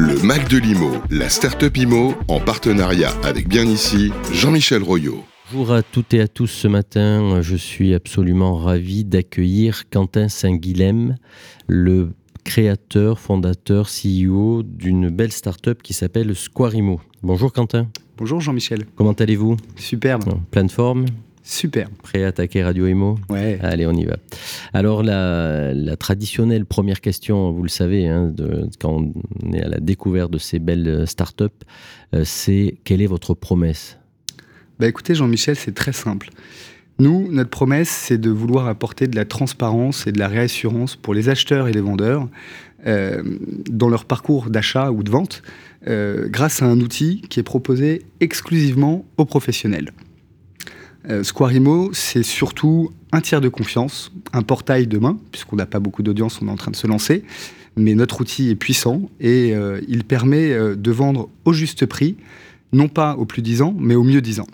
Le Mac de l'IMO, la start-up IMO, en partenariat avec bien ici, Jean-Michel Royot. Bonjour à toutes et à tous ce matin. Je suis absolument ravi d'accueillir Quentin Saint-Guilhem, le créateur, fondateur, CEO d'une belle start-up qui s'appelle Squarimo. Bonjour Quentin. Bonjour Jean-Michel. Comment allez-vous? Superbe. pleine forme? Super. Prêt à attaquer Radio Emo Ouais. Allez, on y va. Alors, la, traditionnelle première question, vous le savez, hein, quand on est à la découverte de ces belles startups, euh, c'est quelle est votre promesse? Bah écoutez, Jean-Michel, c'est très simple. Nous, notre promesse, c'est de vouloir apporter de la transparence et de la réassurance pour les acheteurs et les vendeurs euh, dans leur parcours d'achat ou de vente, euh, grâce à un outil qui est proposé exclusivement aux professionnels. Euh, Squarimo, c'est surtout un tiers de confiance, un portail demain, puisqu'on n'a pas beaucoup d'audience, on est en train de se lancer. Mais notre outil est puissant et euh, il permet euh, de vendre au juste prix, non pas au plus 10 ans, mais au mieux 10 ans.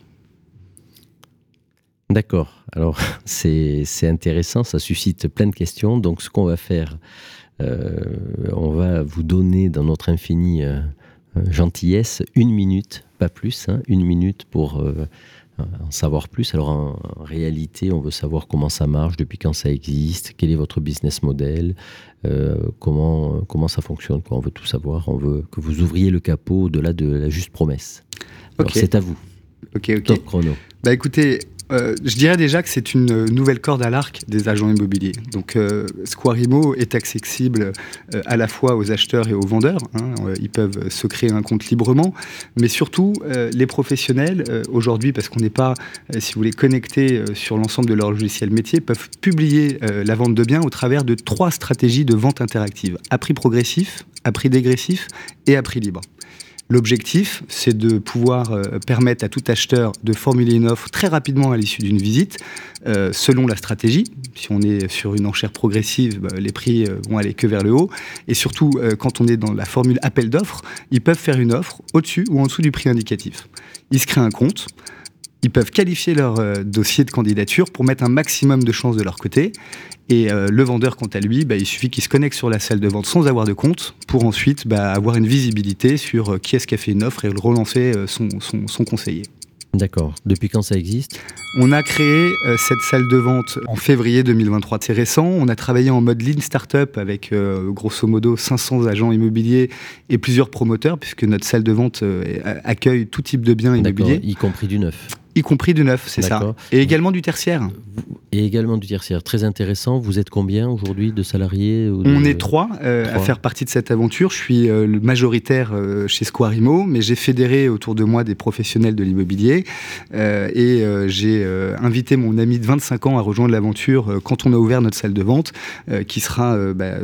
D'accord. Alors, c'est intéressant, ça suscite plein de questions. Donc, ce qu'on va faire, on va vous donner dans notre infini gentillesse une minute, pas plus, hein, une minute pour en savoir plus. Alors en, réalité, on veut savoir comment ça marche, depuis quand ça existe, quel est votre business model, euh, comment, comment ça fonctionne. Quoi. On veut tout savoir. On veut que vous ouvriez le capot au-delà de la juste promesse. C'est à vous. Ok, ok. Top chrono. Bah écoutez, euh, je dirais déjà que c'est une nouvelle corde à l'arc des agents immobiliers. Donc, euh, Squarimo est accessible euh, à la fois aux acheteurs et aux vendeurs. Hein. ils peuvent se créer un compte librement, mais surtout les professionnels aujourd'hui, parce qu'on n'est pas, si vous voulez, connectés sur l'ensemble de leur logiciel métier, peuvent publier la vente de biens au travers de trois stratégies de vente interactive à prix progressif, à prix dégressif et à prix libre. L'objectif, c'est de pouvoir euh, permettre à tout acheteur de formuler une offre très rapidement à l'issue d'une visite, euh, selon la stratégie. Si on est sur une enchère progressive, bah, les prix euh, vont aller que vers le haut. Et surtout, quand on est dans la formule appel d'offres, ils peuvent faire une offre au-dessus ou en dessous du prix indicatif. Ils se créent un compte. Ils peuvent qualifier leur dossier de candidature pour mettre un maximum de chances de leur côté. Et euh, le vendeur, quant à lui, bah, il suffit qu'il se connecte sur la salle de vente sans avoir de compte pour ensuite bah, avoir une visibilité sur euh, qui est-ce qui a fait une offre et relancer euh, son, son, conseiller. D'accord. Depuis quand ça existe? On a créé cette salle de vente en février 2023. C'est récent. On a travaillé en mode lean startup avec grosso modo 500 agents immobiliers et plusieurs promoteurs, puisque notre salle de vente accueille tout type de biens immobiliers. Y compris du neuf y compris du neuf, c'est ça. Et également du tertiaire. Et également du tertiaire. Très intéressant. Vous êtes combien aujourd'hui de salariés On est trois, euh, à faire partie de cette aventure. Je suis euh, le majoritaire euh, chez Squarimo, mais j'ai fédéré autour de moi des professionnels de l'immobilier. et j'ai invité mon ami de 25 ans à rejoindre l'aventure quand on a ouvert notre salle de vente, qui sera bah,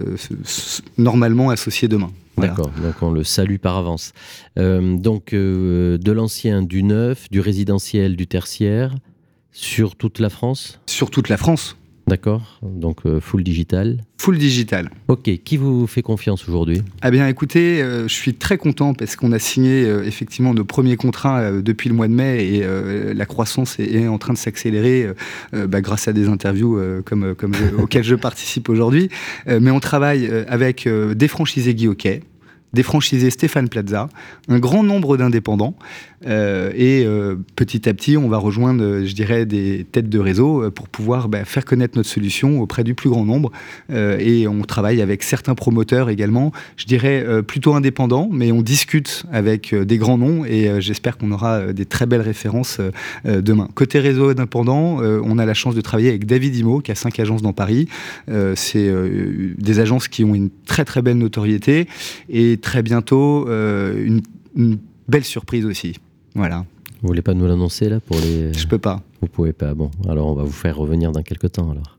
normalement associé demain. D'accord, donc on le salue par avance. Euh, donc euh, de l'ancien, du neuf, du résidentiel, du tertiaire, sur toute la France? Sur toute la France. D'accord, donc euh, full digital. Full digital. Ok, qui vous fait confiance aujourd'hui? Eh bien écoutez, je suis très content parce qu'on a signé effectivement nos premiers contrats depuis le mois de mai et la croissance est, en train de s'accélérer bah, grâce à des interviews comme, comme auxquelles je participe aujourd'hui. mais on travaille avec des franchisés Guy des franchisés Stéphane Plaza, un grand nombre d'indépendants. Euh, et euh, petit à petit, on va rejoindre, je dirais, des têtes de réseau euh, pour pouvoir bah, faire connaître notre solution auprès du plus grand nombre. et on travaille avec certains promoteurs également, je dirais plutôt indépendants, mais on discute avec des grands noms et j'espère qu'on aura des très belles références demain. Côté réseau indépendant, on a la chance de travailler avec David Imo, qui a cinq agences dans Paris. C'est des agences qui ont une très très belle notoriété et très bientôt une, une belle surprise aussi. Voilà. Vous voulez pas nous l'annoncer là pour les Je peux pas. Vous pouvez pas. Bon, alors on va vous faire revenir dans quelques temps alors.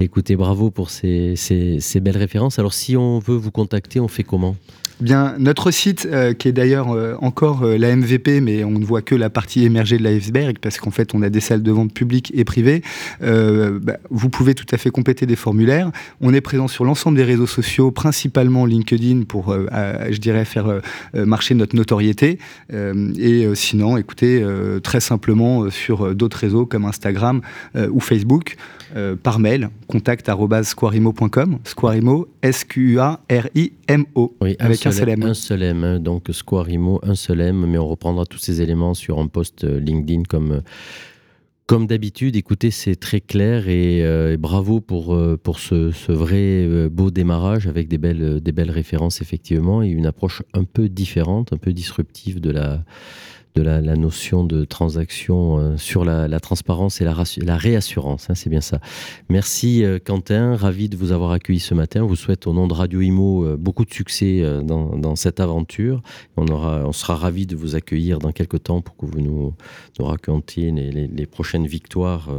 Écoutez, bravo pour ces, ces belles références. Alors si on veut vous contacter, on fait comment? Bien, notre site, euh, qui est d'ailleurs euh, encore euh, la MVP, mais on ne voit que la partie émergée de l'iceberg, parce qu'en fait, on a des salles de vente publiques et privées. Bah, vous pouvez tout à fait compléter des formulaires. On est présent sur l'ensemble des réseaux sociaux, principalement LinkedIn, pour, je dirais, faire marcher notre notoriété. et sinon, écoutez, très simplement sur d'autres réseaux comme Instagram ou Facebook, par mail, contact@squarimo.com, Squarimo, S-Q-U-A-R-I-M-O, avec qu'un seul M. Un seul M, hein. donc Square Imo, un seul M, mais on reprendra tous ces éléments sur un post LinkedIn comme comme d'habitude, écoutez, c'est très clair et, euh, bravo pour, euh, pour ce, vrai euh, beau démarrage avec des belles, des belles références effectivement et une approche un peu différente, un peu disruptive de la, de la, notion de transaction euh, sur la, transparence et la, réassurance. Hein, c'est bien ça. Merci euh, Quentin, ravi de vous avoir accueilli ce matin. vous souhaite au nom de Radio Imo euh, beaucoup de succès dans, cette aventure. On, sera ravi de vous accueillir dans quelques temps pour que vous nous, nous racontiez les, prochaines victoires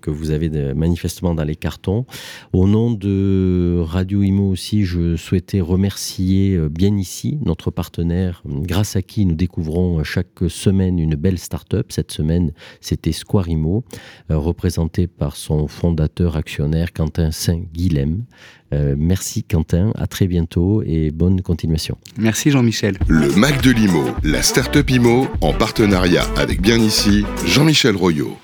que vous avez manifestement dans les cartons. Au nom de Radio Imo aussi, je souhaitais remercier bien ici notre partenaire, grâce à qui nous découvrons chaque semaine une belle start-up. Cette semaine, c'était Squarimo, euh, représenté par son fondateur actionnaire Quentin Saint-Guilhem. Euh, merci Quentin, à très bientôt et bonne continuation. Merci Jean-Michel. Le Mac de l'IMO, la start-up IMO, en partenariat avec Bien Ici, Jean-Michel Royot.